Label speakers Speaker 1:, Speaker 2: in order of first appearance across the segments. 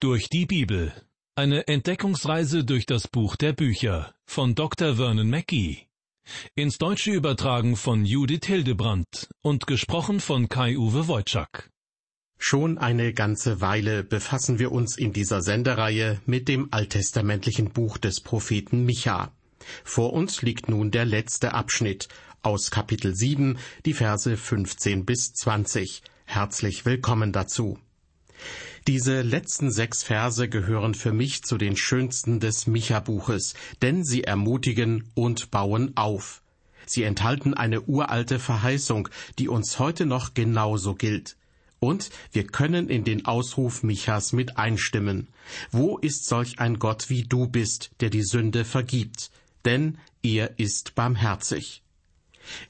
Speaker 1: Durch die Bibel. Eine Entdeckungsreise durch das Buch der Bücher von Dr. Vernon Mackey. Ins Deutsche übertragen von Judith Hildebrandt und gesprochen von Kai-Uwe Wojczak.
Speaker 2: Schon eine ganze Weile befassen wir uns in dieser Sendereihe mit dem alttestamentlichen Buch des Propheten Micha. Vor uns liegt nun der letzte Abschnitt aus Kapitel 7, die Verse 15 bis 20. Herzlich willkommen dazu. Diese letzten sechs Verse gehören für mich zu den schönsten des Micha-Buches, denn sie ermutigen und bauen auf. Sie enthalten eine uralte Verheißung, die uns heute noch genauso gilt. Und wir können in den Ausruf Michas mit einstimmen. Wo ist solch ein Gott wie du bist, der die Sünde vergibt? Denn er ist barmherzig.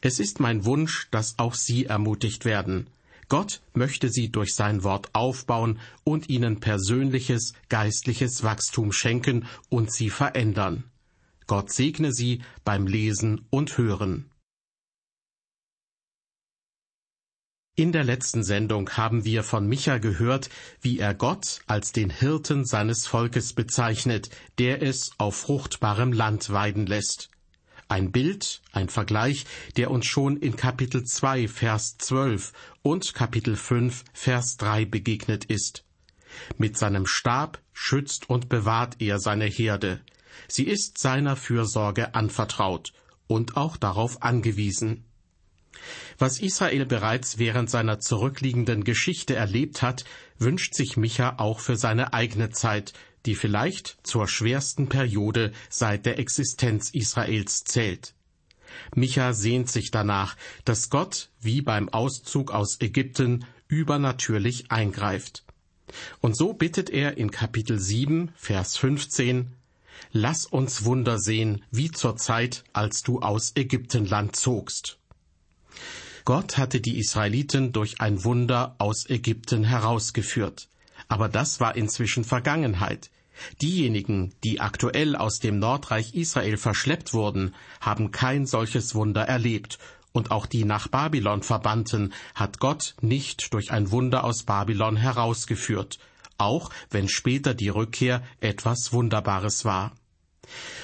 Speaker 2: Es ist mein Wunsch, dass auch Sie ermutigt werden. Gott möchte sie durch sein Wort aufbauen und ihnen persönliches geistliches Wachstum schenken und sie verändern. Gott segne sie beim Lesen und Hören. In der letzten Sendung haben wir von Micha gehört, wie er Gott als den Hirten seines Volkes bezeichnet, der es auf fruchtbarem Land weiden lässt. Ein Bild, ein Vergleich, der uns schon in Kapitel 2, Vers 12 und Kapitel 5, Vers 3 begegnet ist. Mit seinem Stab schützt und bewahrt er seine Herde. Sie ist seiner Fürsorge anvertraut und auch darauf angewiesen. Was Israel bereits während seiner zurückliegenden Geschichte erlebt hat, wünscht sich Micha auch für seine eigene Zeit, die vielleicht zur schwersten Periode seit der Existenz Israels zählt. Micha sehnt sich danach, dass Gott, wie beim Auszug aus Ägypten, übernatürlich eingreift. Und so bittet er in Kapitel 7, Vers 15, Lass uns Wunder sehen, wie zur Zeit, als du aus Ägyptenland zogst. Gott hatte die Israeliten durch ein Wunder aus Ägypten herausgeführt. Aber das war inzwischen Vergangenheit. Diejenigen, die aktuell aus dem Nordreich Israel verschleppt wurden, haben kein solches Wunder erlebt, und auch die nach Babylon verbannten hat Gott nicht durch ein Wunder aus Babylon herausgeführt, auch wenn später die Rückkehr etwas Wunderbares war.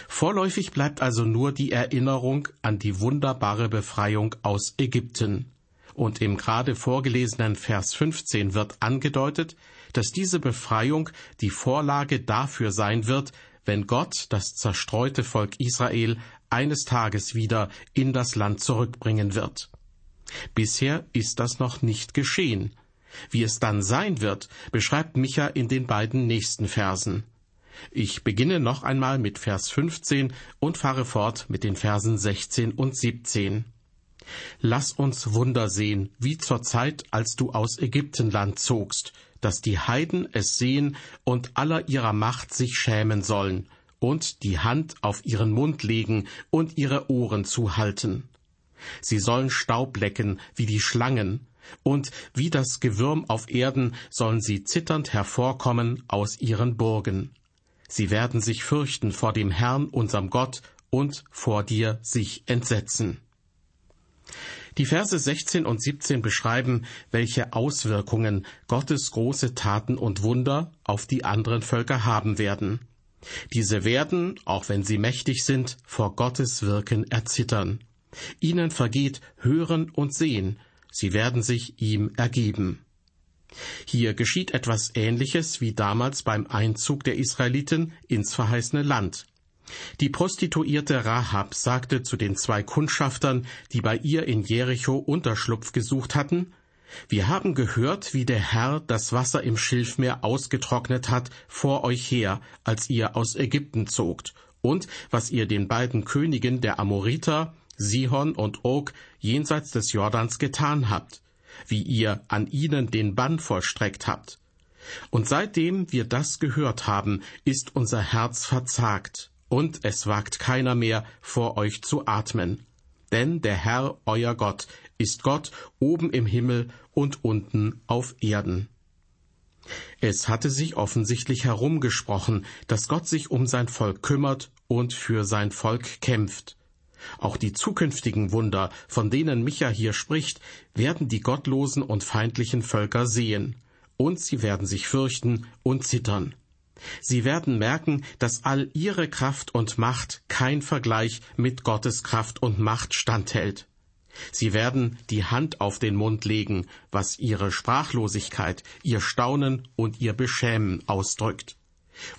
Speaker 2: Vorläufig bleibt also nur die Erinnerung an die wunderbare Befreiung aus Ägypten. Und im gerade vorgelesenen Vers 15 wird angedeutet, dass diese Befreiung die Vorlage dafür sein wird, wenn Gott das zerstreute Volk Israel eines Tages wieder in das Land zurückbringen wird. Bisher ist das noch nicht geschehen. Wie es dann sein wird, beschreibt Micha in den beiden nächsten Versen. Ich beginne noch einmal mit Vers 15 und fahre fort mit den Versen 16 und 17. Lass uns Wunder sehen, wie zur Zeit, als du aus Ägyptenland zogst, dass die Heiden es sehen und aller ihrer Macht sich schämen sollen und die Hand auf ihren Mund legen und ihre Ohren zuhalten. Sie sollen Staub lecken wie die Schlangen, und wie das Gewürm auf Erden sollen sie zitternd hervorkommen aus ihren Burgen. Sie werden sich fürchten vor dem Herrn, unserem Gott, und vor dir sich entsetzen. Die Verse 16 und 17 beschreiben, welche Auswirkungen Gottes große Taten und Wunder auf die anderen Völker haben werden. Diese werden, auch wenn sie mächtig sind, vor Gottes Wirken erzittern. Ihnen vergeht Hören und Sehen, sie werden sich ihm ergeben. Hier geschieht etwas Ähnliches wie damals beim Einzug der Israeliten ins verheißene Land. Die Prostituierte Rahab sagte zu den zwei Kundschaftern, die bei ihr in Jericho Unterschlupf gesucht hatten, wir haben gehört, wie der Herr das Wasser im Schilfmeer ausgetrocknet hat vor euch her, als ihr aus Ägypten zogt, und was ihr den beiden Königen der Amoriter, Sihon und Og, jenseits des Jordans getan habt, wie ihr an ihnen den Bann vollstreckt habt. Und seitdem wir das gehört haben, ist unser Herz verzagt, und es wagt keiner mehr, vor euch zu atmen. Denn der Herr, euer Gott, ist Gott oben im Himmel und unten auf Erden. Es hatte sich offensichtlich herumgesprochen, dass Gott sich um sein Volk kümmert und für sein Volk kämpft. Auch die zukünftigen Wunder, von denen Micha hier spricht, werden die gottlosen und feindlichen Völker sehen. und sie werden sich fürchten und zittern. Sie werden merken, dass all ihre Kraft und Macht kein Vergleich mit Gottes Kraft und Macht standhält. Sie werden die Hand auf den Mund legen, was ihre Sprachlosigkeit, ihr Staunen und ihr Beschämen ausdrückt.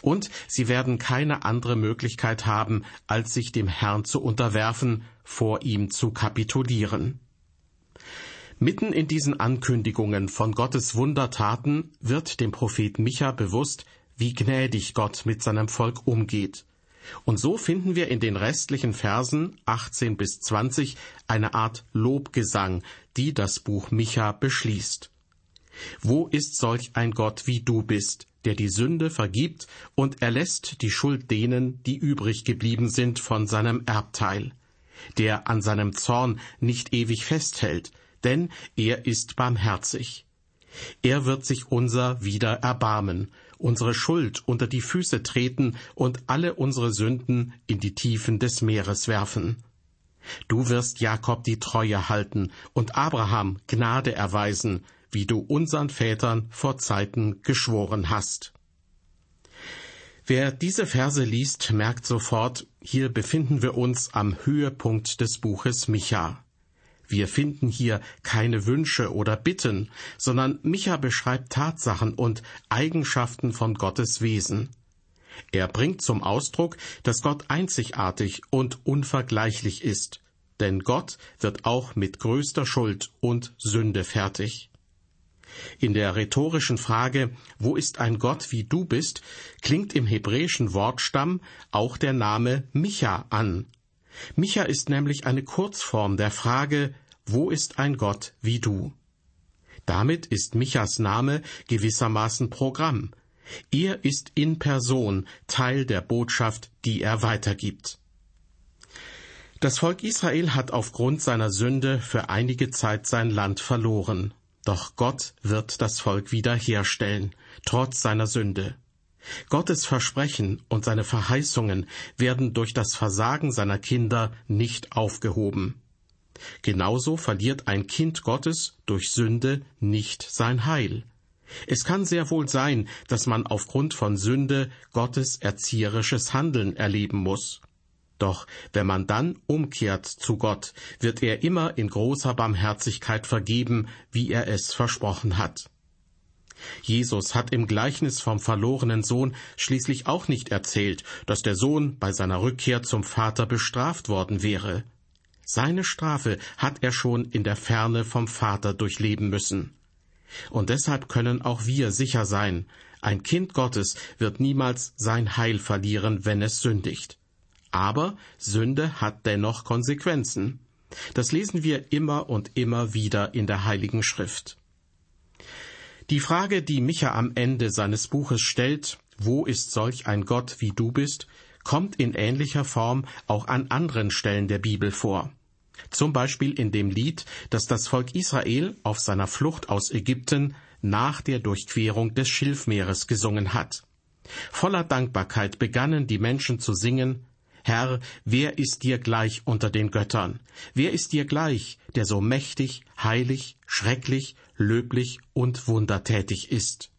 Speaker 2: Und sie werden keine andere Möglichkeit haben, als sich dem Herrn zu unterwerfen, vor ihm zu kapitulieren. Mitten in diesen Ankündigungen von Gottes Wundertaten wird dem Prophet Micha bewusst, wie gnädig Gott mit seinem Volk umgeht. Und so finden wir in den restlichen Versen 18 bis 20 eine Art Lobgesang, die das Buch Micha beschließt. Wo ist solch ein Gott wie du bist, der die Sünde vergibt und erlässt die Schuld denen, die übrig geblieben sind von seinem Erbteil, der an seinem Zorn nicht ewig festhält, denn er ist barmherzig. Er wird sich unser wieder erbarmen, unsere Schuld unter die Füße treten und alle unsere Sünden in die Tiefen des Meeres werfen. Du wirst Jakob die Treue halten und Abraham Gnade erweisen, wie du unseren Vätern vor Zeiten geschworen hast. Wer diese Verse liest, merkt sofort, hier befinden wir uns am Höhepunkt des Buches Micha. Wir finden hier keine Wünsche oder Bitten, sondern Micha beschreibt Tatsachen und Eigenschaften von Gottes Wesen. Er bringt zum Ausdruck, dass Gott einzigartig und unvergleichlich ist, denn Gott wird auch mit größter Schuld und Sünde fertig. In der rhetorischen Frage, wo ist ein Gott wie du bist, klingt im hebräischen Wortstamm auch der Name Micha an, Micha ist nämlich eine Kurzform der Frage, wo ist ein Gott wie du? Damit ist Michas Name gewissermaßen Programm. Er ist in Person Teil der Botschaft, die er weitergibt. Das Volk Israel hat aufgrund seiner Sünde für einige Zeit sein Land verloren. Doch Gott wird das Volk wiederherstellen, trotz seiner Sünde. Gottes Versprechen und seine Verheißungen werden durch das Versagen seiner Kinder nicht aufgehoben. Genauso verliert ein Kind Gottes durch Sünde nicht sein Heil. Es kann sehr wohl sein, dass man aufgrund von Sünde Gottes erzieherisches Handeln erleben muss. Doch wenn man dann umkehrt zu Gott, wird er immer in großer Barmherzigkeit vergeben, wie er es versprochen hat. Jesus hat im Gleichnis vom verlorenen Sohn schließlich auch nicht erzählt, dass der Sohn bei seiner Rückkehr zum Vater bestraft worden wäre. Seine Strafe hat er schon in der Ferne vom Vater durchleben müssen. Und deshalb können auch wir sicher sein, ein Kind Gottes wird niemals sein Heil verlieren, wenn es sündigt. Aber Sünde hat dennoch Konsequenzen. Das lesen wir immer und immer wieder in der Heiligen Schrift. Die Frage, die Micha am Ende seines Buches stellt, wo ist solch ein Gott wie du bist, kommt in ähnlicher Form auch an anderen Stellen der Bibel vor. Zum Beispiel in dem Lied, das das Volk Israel auf seiner Flucht aus Ägypten nach der Durchquerung des Schilfmeeres gesungen hat. Voller Dankbarkeit begannen die Menschen zu singen Herr, wer ist dir gleich unter den Göttern? Wer ist dir gleich, der so mächtig, heilig, schrecklich, löblich und wundertätig ist?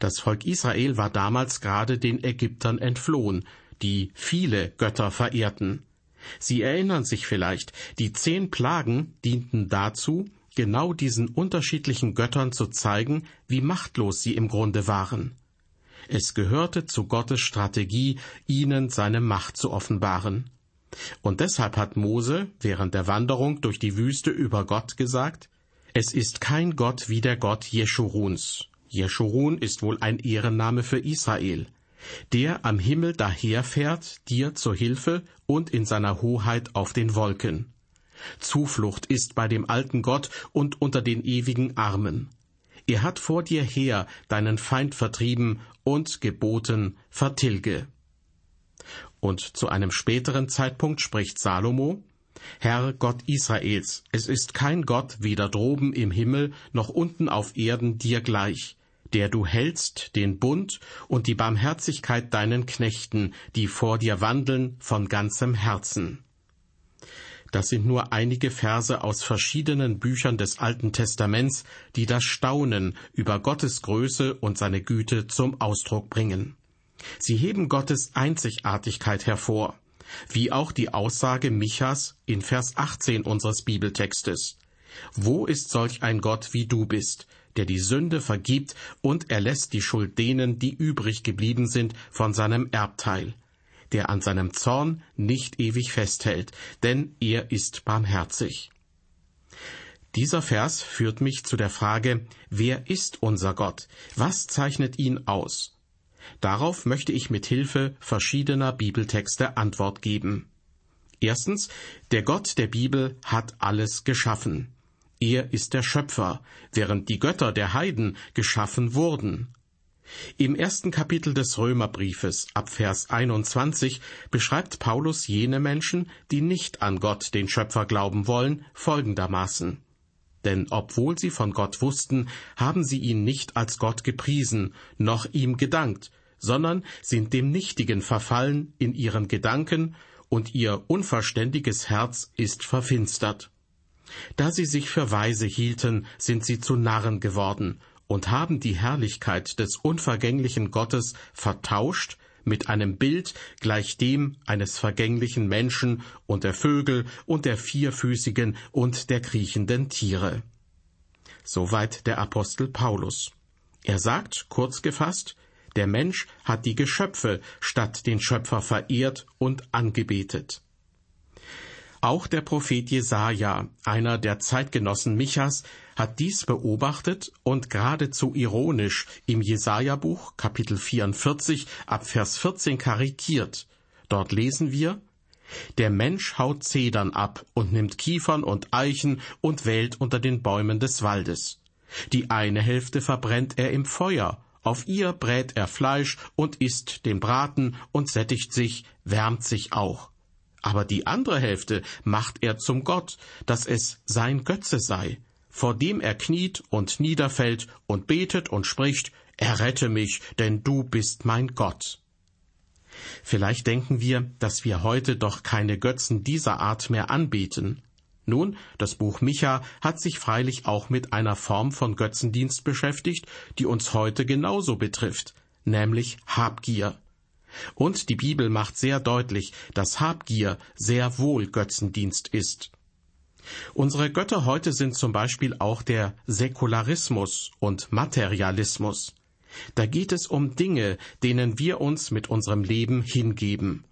Speaker 2: Das Volk Israel war damals gerade den Ägyptern entflohen, die viele Götter verehrten. Sie erinnern sich vielleicht, die zehn Plagen dienten dazu, genau diesen unterschiedlichen Göttern zu zeigen, wie machtlos sie im Grunde waren. Es gehörte zu Gottes Strategie, ihnen seine Macht zu offenbaren. Und deshalb hat Mose während der Wanderung durch die Wüste über Gott gesagt, es ist kein Gott wie der Gott Jeschuruns. Jeschurun ist wohl ein Ehrenname für Israel, der am Himmel daherfährt, dir zur Hilfe und in seiner Hoheit auf den Wolken. Zuflucht ist bei dem alten Gott und unter den ewigen Armen. Er hat vor dir her deinen Feind vertrieben und geboten, vertilge. Und zu einem späteren Zeitpunkt spricht Salomo, Herr Gott Israels, es ist kein Gott weder droben im Himmel noch unten auf Erden dir gleich, der du hältst den Bund und die Barmherzigkeit deinen Knechten, die vor dir wandeln von ganzem Herzen. Das sind nur einige Verse aus verschiedenen Büchern des Alten Testaments, die das Staunen über Gottes Größe und seine Güte zum Ausdruck bringen. Sie heben Gottes Einzigartigkeit hervor, wie auch die Aussage Michas in Vers 18 unseres Bibeltextes. Wo ist solch ein Gott wie du bist, der die Sünde vergibt und erlässt die Schuld denen, die übrig geblieben sind von seinem Erbteil? Der an seinem Zorn nicht ewig festhält, denn er ist barmherzig. Dieser Vers führt mich zu der Frage, wer ist unser Gott? Was zeichnet ihn aus? Darauf möchte ich mit Hilfe verschiedener Bibeltexte Antwort geben. Erstens, der Gott der Bibel hat alles geschaffen. Er ist der Schöpfer, während die Götter der Heiden geschaffen wurden. Im ersten Kapitel des Römerbriefes ab Vers 21 beschreibt Paulus jene Menschen, die nicht an Gott, den Schöpfer, glauben wollen, folgendermaßen. Denn obwohl sie von Gott wussten, haben sie ihn nicht als Gott gepriesen, noch ihm gedankt, sondern sind dem Nichtigen verfallen in ihren Gedanken, und ihr unverständiges Herz ist verfinstert. Da sie sich für weise hielten, sind sie zu Narren geworden, und haben die Herrlichkeit des unvergänglichen Gottes vertauscht mit einem Bild gleich dem eines vergänglichen Menschen und der Vögel und der vierfüßigen und der kriechenden Tiere. Soweit der Apostel Paulus. Er sagt, kurz gefasst, der Mensch hat die Geschöpfe statt den Schöpfer verehrt und angebetet. Auch der Prophet Jesaja, einer der Zeitgenossen Michas, hat dies beobachtet und geradezu ironisch im Jesaja-Buch Kapitel 44 ab Vers 14 karikiert. Dort lesen wir, der Mensch haut Zedern ab und nimmt Kiefern und Eichen und wählt unter den Bäumen des Waldes. Die eine Hälfte verbrennt er im Feuer, auf ihr brät er Fleisch und isst den Braten und sättigt sich, wärmt sich auch aber die andere Hälfte macht er zum Gott, dass es sein Götze sei, vor dem er kniet und niederfällt und betet und spricht, Errette mich, denn du bist mein Gott. Vielleicht denken wir, dass wir heute doch keine Götzen dieser Art mehr anbeten. Nun, das Buch Micha hat sich freilich auch mit einer Form von Götzendienst beschäftigt, die uns heute genauso betrifft, nämlich Habgier. Und die Bibel macht sehr deutlich, dass Habgier sehr wohl Götzendienst ist. Unsere Götter heute sind zum Beispiel auch der Säkularismus und Materialismus. Da geht es um Dinge, denen wir uns mit unserem Leben hingeben.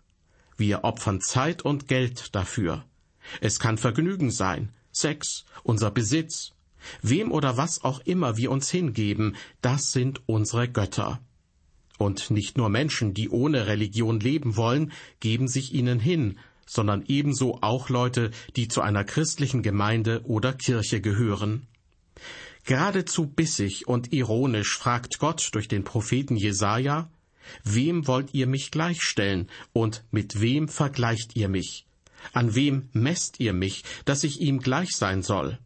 Speaker 2: Wir opfern Zeit und Geld dafür. Es kann Vergnügen sein, Sex, unser Besitz. Wem oder was auch immer wir uns hingeben, das sind unsere Götter. Und nicht nur Menschen, die ohne Religion leben wollen, geben sich ihnen hin, sondern ebenso auch Leute, die zu einer christlichen Gemeinde oder Kirche gehören. Geradezu bissig und ironisch fragt Gott durch den Propheten Jesaja, Wem wollt ihr mich gleichstellen und mit wem vergleicht ihr mich? An wem messt ihr mich, dass ich ihm gleich sein soll?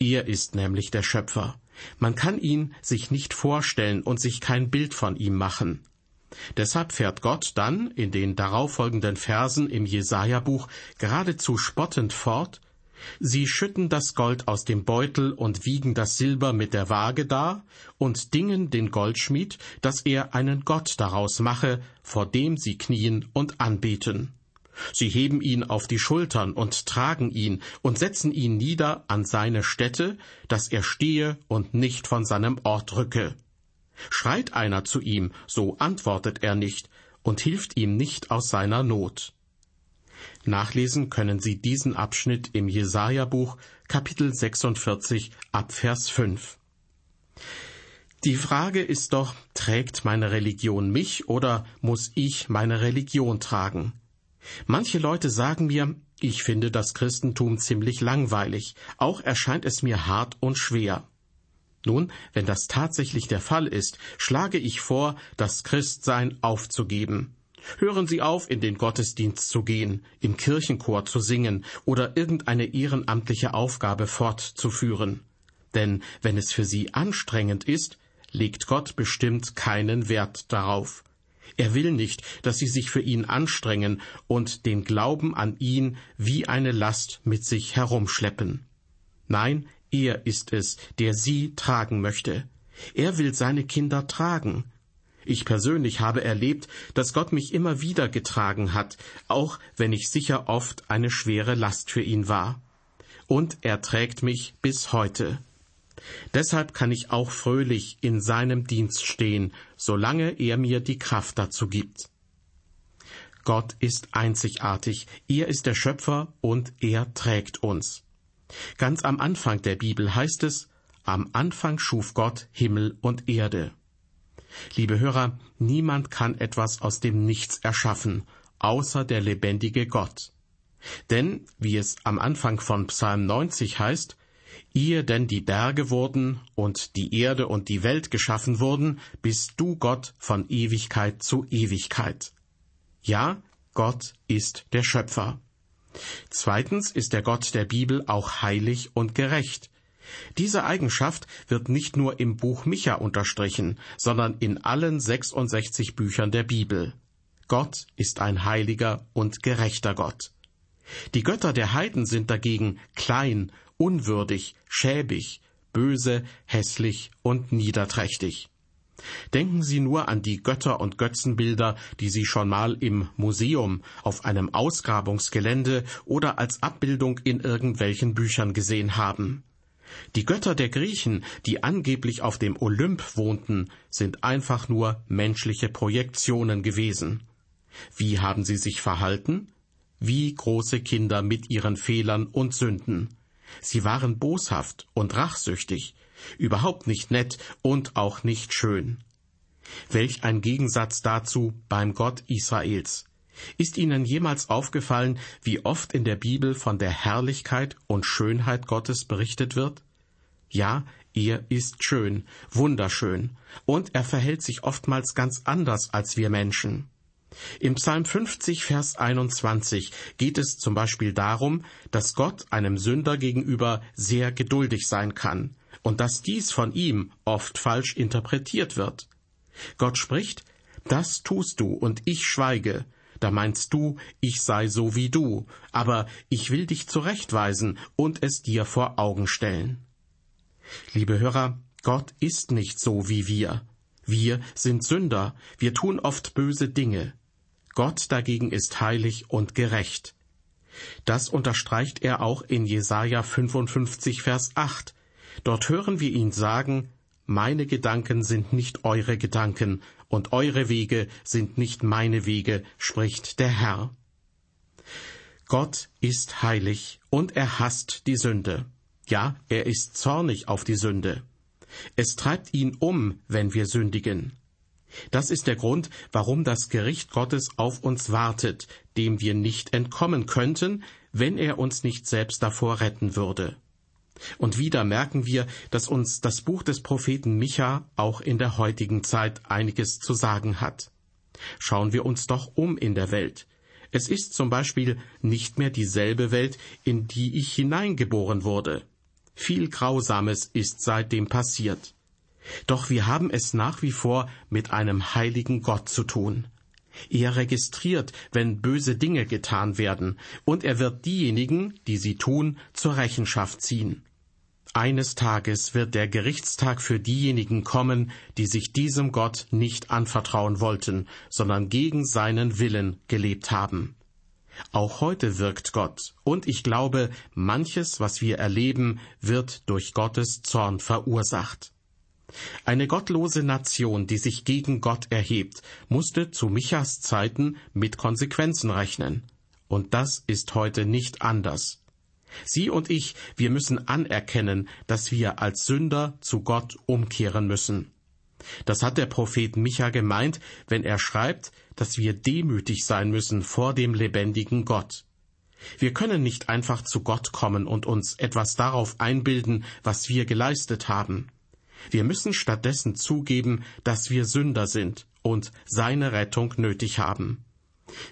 Speaker 2: Er ist nämlich der Schöpfer. Man kann ihn sich nicht vorstellen und sich kein Bild von ihm machen. Deshalb fährt Gott dann in den darauffolgenden Versen im Jesaja-Buch geradezu spottend fort, Sie schütten das Gold aus dem Beutel und wiegen das Silber mit der Waage dar und dingen den Goldschmied, dass er einen Gott daraus mache, vor dem sie knien und anbeten. Sie heben ihn auf die Schultern und tragen ihn und setzen ihn nieder an seine Stätte, dass er stehe und nicht von seinem Ort rücke. Schreit einer zu ihm, so antwortet er nicht und hilft ihm nicht aus seiner Not. Nachlesen können Sie diesen Abschnitt im Jesaja-Buch, Kapitel 46, Abvers 5. Die Frage ist doch, trägt meine Religion mich oder muss ich meine Religion tragen? Manche Leute sagen mir, ich finde das Christentum ziemlich langweilig, auch erscheint es mir hart und schwer. Nun, wenn das tatsächlich der Fall ist, schlage ich vor, das Christsein aufzugeben. Hören Sie auf, in den Gottesdienst zu gehen, im Kirchenchor zu singen oder irgendeine ehrenamtliche Aufgabe fortzuführen. Denn wenn es für Sie anstrengend ist, legt Gott bestimmt keinen Wert darauf. Er will nicht, dass sie sich für ihn anstrengen und den Glauben an ihn wie eine Last mit sich herumschleppen. Nein, er ist es, der sie tragen möchte. Er will seine Kinder tragen. Ich persönlich habe erlebt, dass Gott mich immer wieder getragen hat, auch wenn ich sicher oft eine schwere Last für ihn war. Und er trägt mich bis heute. Deshalb kann ich auch fröhlich in seinem Dienst stehen, solange er mir die Kraft dazu gibt. Gott ist einzigartig, er ist der Schöpfer und er trägt uns. Ganz am Anfang der Bibel heißt es, am Anfang schuf Gott Himmel und Erde. Liebe Hörer, niemand kann etwas aus dem Nichts erschaffen, außer der lebendige Gott. Denn, wie es am Anfang von Psalm 90 heißt, Ehe denn die Berge wurden und die Erde und die Welt geschaffen wurden, bist du Gott von Ewigkeit zu Ewigkeit. Ja, Gott ist der Schöpfer. Zweitens ist der Gott der Bibel auch heilig und gerecht. Diese Eigenschaft wird nicht nur im Buch Micha unterstrichen, sondern in allen 66 Büchern der Bibel. Gott ist ein heiliger und gerechter Gott. Die Götter der Heiden sind dagegen klein, unwürdig, schäbig, böse, hässlich und niederträchtig. Denken Sie nur an die Götter und Götzenbilder, die Sie schon mal im Museum, auf einem Ausgrabungsgelände oder als Abbildung in irgendwelchen Büchern gesehen haben. Die Götter der Griechen, die angeblich auf dem Olymp wohnten, sind einfach nur menschliche Projektionen gewesen. Wie haben sie sich verhalten? Wie große Kinder mit ihren Fehlern und Sünden. Sie waren boshaft und rachsüchtig, überhaupt nicht nett und auch nicht schön. Welch ein Gegensatz dazu beim Gott Israels. Ist Ihnen jemals aufgefallen, wie oft in der Bibel von der Herrlichkeit und Schönheit Gottes berichtet wird? Ja, er ist schön, wunderschön, und er verhält sich oftmals ganz anders als wir Menschen. Im Psalm 50, Vers 21 geht es zum Beispiel darum, dass Gott einem Sünder gegenüber sehr geduldig sein kann und dass dies von ihm oft falsch interpretiert wird. Gott spricht, das tust du und ich schweige, da meinst du, ich sei so wie du, aber ich will dich zurechtweisen und es dir vor Augen stellen. Liebe Hörer, Gott ist nicht so wie wir. Wir sind Sünder, wir tun oft böse Dinge. Gott dagegen ist heilig und gerecht. Das unterstreicht er auch in Jesaja 55, Vers 8. Dort hören wir ihn sagen, meine Gedanken sind nicht eure Gedanken und eure Wege sind nicht meine Wege, spricht der Herr. Gott ist heilig und er hasst die Sünde. Ja, er ist zornig auf die Sünde. Es treibt ihn um, wenn wir sündigen. Das ist der Grund, warum das Gericht Gottes auf uns wartet, dem wir nicht entkommen könnten, wenn er uns nicht selbst davor retten würde. Und wieder merken wir, dass uns das Buch des Propheten Micha auch in der heutigen Zeit einiges zu sagen hat. Schauen wir uns doch um in der Welt. Es ist zum Beispiel nicht mehr dieselbe Welt, in die ich hineingeboren wurde. Viel Grausames ist seitdem passiert. Doch wir haben es nach wie vor mit einem heiligen Gott zu tun. Er registriert, wenn böse Dinge getan werden, und er wird diejenigen, die sie tun, zur Rechenschaft ziehen. Eines Tages wird der Gerichtstag für diejenigen kommen, die sich diesem Gott nicht anvertrauen wollten, sondern gegen seinen Willen gelebt haben. Auch heute wirkt Gott, und ich glaube, manches, was wir erleben, wird durch Gottes Zorn verursacht. Eine gottlose Nation, die sich gegen Gott erhebt, musste zu Michas Zeiten mit Konsequenzen rechnen. Und das ist heute nicht anders. Sie und ich, wir müssen anerkennen, dass wir als Sünder zu Gott umkehren müssen. Das hat der Prophet Micha gemeint, wenn er schreibt, dass wir demütig sein müssen vor dem lebendigen Gott. Wir können nicht einfach zu Gott kommen und uns etwas darauf einbilden, was wir geleistet haben. Wir müssen stattdessen zugeben, dass wir Sünder sind und seine Rettung nötig haben.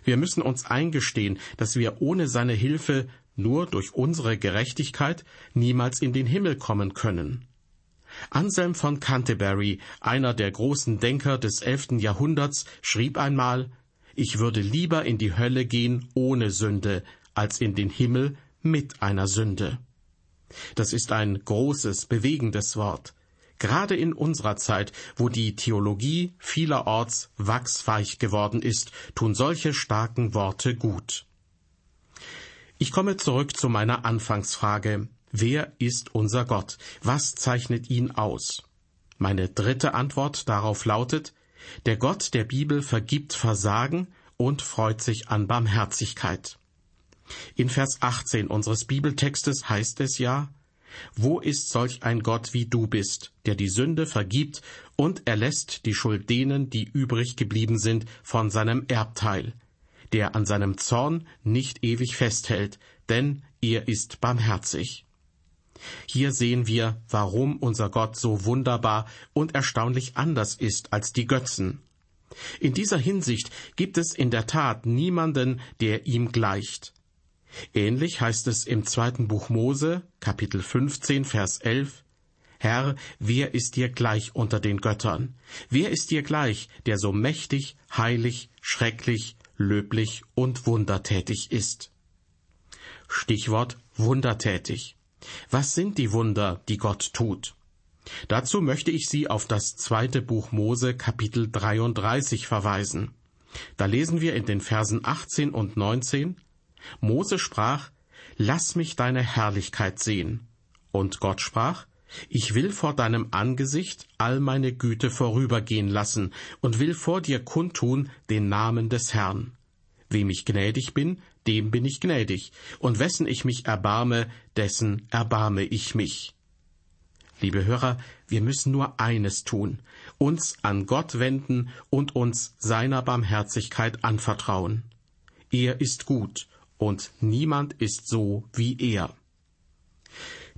Speaker 2: Wir müssen uns eingestehen, dass wir ohne seine Hilfe nur durch unsere Gerechtigkeit niemals in den Himmel kommen können. Anselm von Canterbury, einer der großen Denker des elften Jahrhunderts, schrieb einmal Ich würde lieber in die Hölle gehen ohne Sünde, als in den Himmel mit einer Sünde. Das ist ein großes, bewegendes Wort. Gerade in unserer Zeit, wo die Theologie vielerorts wachsweich geworden ist, tun solche starken Worte gut. Ich komme zurück zu meiner Anfangsfrage. Wer ist unser Gott? Was zeichnet ihn aus? Meine dritte Antwort darauf lautet, der Gott der Bibel vergibt Versagen und freut sich an Barmherzigkeit. In Vers 18 unseres Bibeltextes heißt es ja, wo ist solch ein Gott wie du bist, der die Sünde vergibt und erlässt die Schuld denen, die übrig geblieben sind, von seinem Erbteil, der an seinem Zorn nicht ewig festhält, denn er ist barmherzig. Hier sehen wir, warum unser Gott so wunderbar und erstaunlich anders ist als die Götzen. In dieser Hinsicht gibt es in der Tat niemanden, der ihm gleicht. Ähnlich heißt es im zweiten Buch Mose, Kapitel 15, Vers 11, Herr, wer ist dir gleich unter den Göttern? Wer ist dir gleich, der so mächtig, heilig, schrecklich, löblich und wundertätig ist? Stichwort wundertätig. Was sind die Wunder, die Gott tut? Dazu möchte ich Sie auf das zweite Buch Mose Kapitel 33 verweisen. Da lesen wir in den Versen 18 und 19, Mose sprach, Lass mich deine Herrlichkeit sehen. Und Gott sprach, Ich will vor deinem Angesicht all meine Güte vorübergehen lassen und will vor dir kundtun den Namen des Herrn. Wem ich gnädig bin, dem bin ich gnädig, und wessen ich mich erbarme, dessen erbarme ich mich. Liebe Hörer, wir müssen nur eines tun, uns an Gott wenden und uns seiner Barmherzigkeit anvertrauen. Er ist gut und niemand ist so wie er.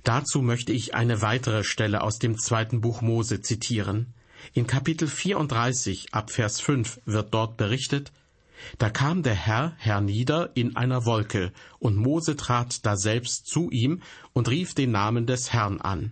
Speaker 2: Dazu möchte ich eine weitere Stelle aus dem zweiten Buch Mose zitieren. In Kapitel 34 ab Vers 5 wird dort berichtet, da kam der Herr hernieder in einer Wolke, und Mose trat daselbst zu ihm und rief den Namen des Herrn an.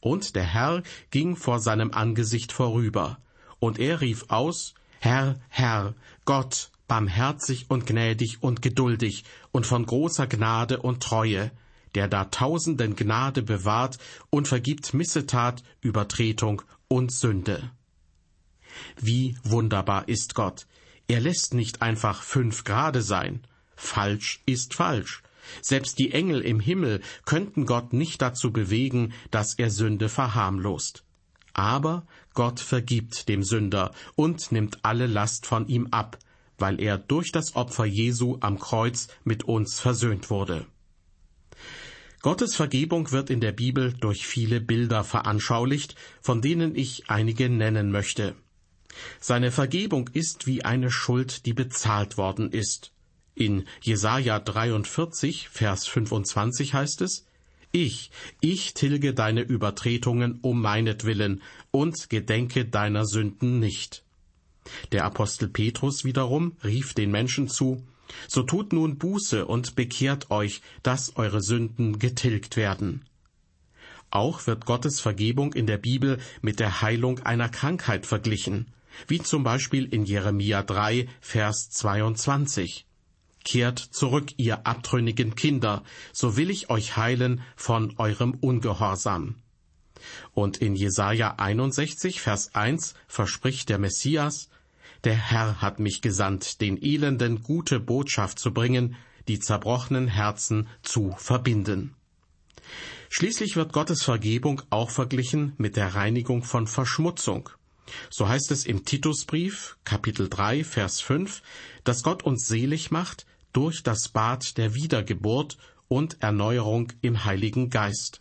Speaker 2: Und der Herr ging vor seinem Angesicht vorüber, und er rief aus, Herr, Herr, Gott, barmherzig und gnädig und geduldig und von großer Gnade und Treue, der da tausenden Gnade bewahrt und vergibt Missetat, Übertretung und Sünde. Wie wunderbar ist Gott. Er lässt nicht einfach fünf Grade sein. Falsch ist falsch. Selbst die Engel im Himmel könnten Gott nicht dazu bewegen, dass er Sünde verharmlost. Aber Gott vergibt dem Sünder und nimmt alle Last von ihm ab, weil er durch das Opfer Jesu am Kreuz mit uns versöhnt wurde. Gottes Vergebung wird in der Bibel durch viele Bilder veranschaulicht, von denen ich einige nennen möchte. Seine Vergebung ist wie eine Schuld, die bezahlt worden ist. In Jesaja 43, Vers 25 heißt es, Ich, ich tilge deine Übertretungen um meinetwillen und gedenke deiner Sünden nicht. Der Apostel Petrus wiederum rief den Menschen zu, So tut nun Buße und bekehrt euch, dass eure Sünden getilgt werden. Auch wird Gottes Vergebung in der Bibel mit der Heilung einer Krankheit verglichen, wie zum Beispiel in Jeremia 3, Vers 22. Kehrt zurück, ihr abtrünnigen Kinder, so will ich euch heilen von eurem Ungehorsam. Und in Jesaja 61, Vers 1 verspricht der Messias, der Herr hat mich gesandt, den Elenden gute Botschaft zu bringen, die zerbrochenen Herzen zu verbinden. Schließlich wird Gottes Vergebung auch verglichen mit der Reinigung von Verschmutzung. So heißt es im Titusbrief, Kapitel 3, Vers 5, dass Gott uns selig macht durch das Bad der Wiedergeburt und Erneuerung im Heiligen Geist.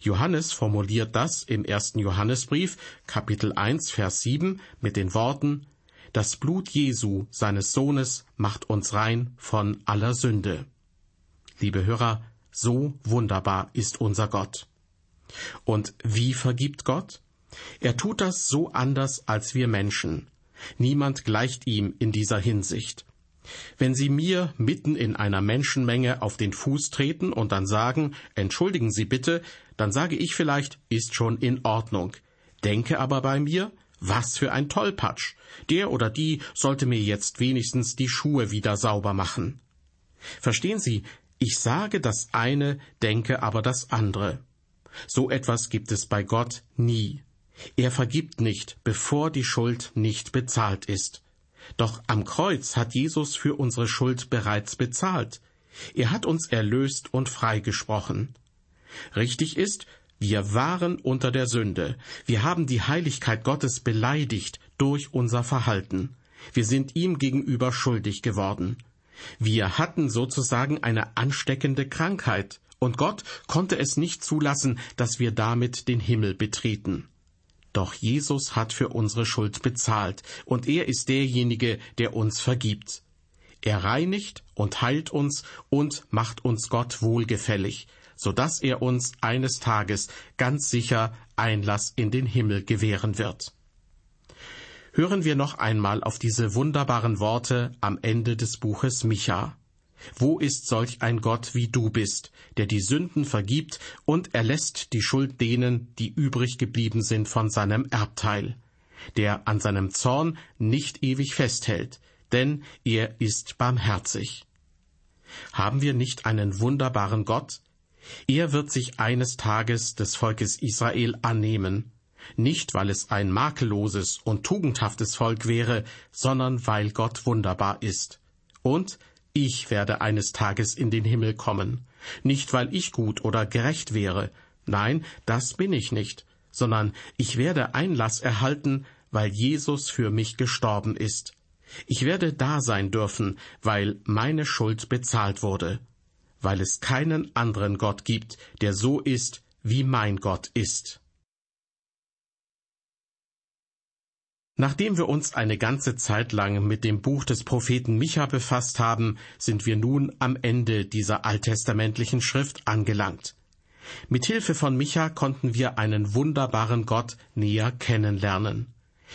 Speaker 2: Johannes formuliert das im ersten Johannesbrief, Kapitel 1, Vers 7 mit den Worten, das Blut Jesu, seines Sohnes, macht uns rein von aller Sünde. Liebe Hörer, so wunderbar ist unser Gott. Und wie vergibt Gott? Er tut das so anders als wir Menschen. Niemand gleicht ihm in dieser Hinsicht. Wenn Sie mir mitten in einer Menschenmenge auf den Fuß treten und dann sagen, entschuldigen Sie bitte, dann sage ich vielleicht, ist schon in Ordnung. Denke aber bei mir, was für ein Tollpatsch. Der oder die sollte mir jetzt wenigstens die Schuhe wieder sauber machen. Verstehen Sie, ich sage das eine, denke aber das andere. So etwas gibt es bei Gott nie. Er vergibt nicht, bevor die Schuld nicht bezahlt ist. Doch am Kreuz hat Jesus für unsere Schuld bereits bezahlt. Er hat uns erlöst und freigesprochen. Richtig ist, wir waren unter der Sünde. Wir haben die Heiligkeit Gottes beleidigt durch unser Verhalten. Wir sind ihm gegenüber schuldig geworden. Wir hatten sozusagen eine ansteckende Krankheit, und Gott konnte es nicht zulassen, dass wir damit den Himmel betreten. Doch Jesus hat für unsere Schuld bezahlt, und er ist derjenige, der uns vergibt. Er reinigt und heilt uns und macht uns Gott wohlgefällig, so dass er uns eines Tages ganz sicher Einlass in den Himmel gewähren wird. Hören wir noch einmal auf diese wunderbaren Worte am Ende des Buches Micha. Wo ist solch ein Gott wie du bist, der die Sünden vergibt und erlässt die Schuld denen, die übrig geblieben sind von seinem Erbteil, der an seinem Zorn nicht ewig festhält, denn er ist barmherzig. Haben wir nicht einen wunderbaren Gott? Er wird sich eines Tages des Volkes Israel annehmen, nicht weil es ein makelloses und tugendhaftes Volk wäre, sondern weil Gott wunderbar ist. Und ich werde eines Tages in den Himmel kommen, nicht weil ich gut oder gerecht wäre, nein, das bin ich nicht, sondern ich werde Einlass erhalten, weil Jesus für mich gestorben ist. Ich werde da sein dürfen, weil meine Schuld bezahlt wurde, weil es keinen anderen Gott gibt, der so ist, wie mein Gott ist. Nachdem wir uns eine ganze Zeit lang mit dem Buch des Propheten Micha befasst haben, sind wir nun am Ende dieser alttestamentlichen Schrift angelangt. Mit Hilfe von Micha konnten wir einen wunderbaren Gott näher kennenlernen.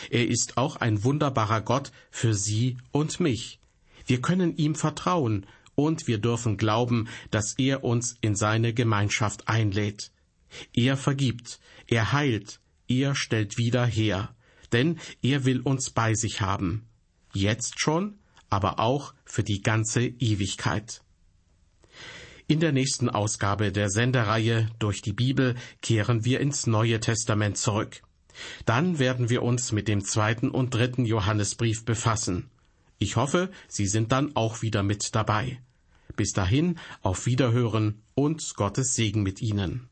Speaker 2: Er ist auch ein wunderbarer Gott für Sie und mich. Wir können ihm vertrauen und wir dürfen glauben, dass er uns in seine Gemeinschaft einlädt. Er vergibt, er heilt, er stellt wieder her, denn er will uns bei sich haben. Jetzt schon, aber auch für die ganze Ewigkeit. In der nächsten Ausgabe der Sendereihe durch die Bibel kehren wir ins Neue Testament zurück. Dann werden wir uns mit dem zweiten und dritten Johannesbrief befassen. Ich hoffe, Sie sind dann auch wieder mit dabei. Bis dahin auf Wiederhören und Gottes Segen mit Ihnen.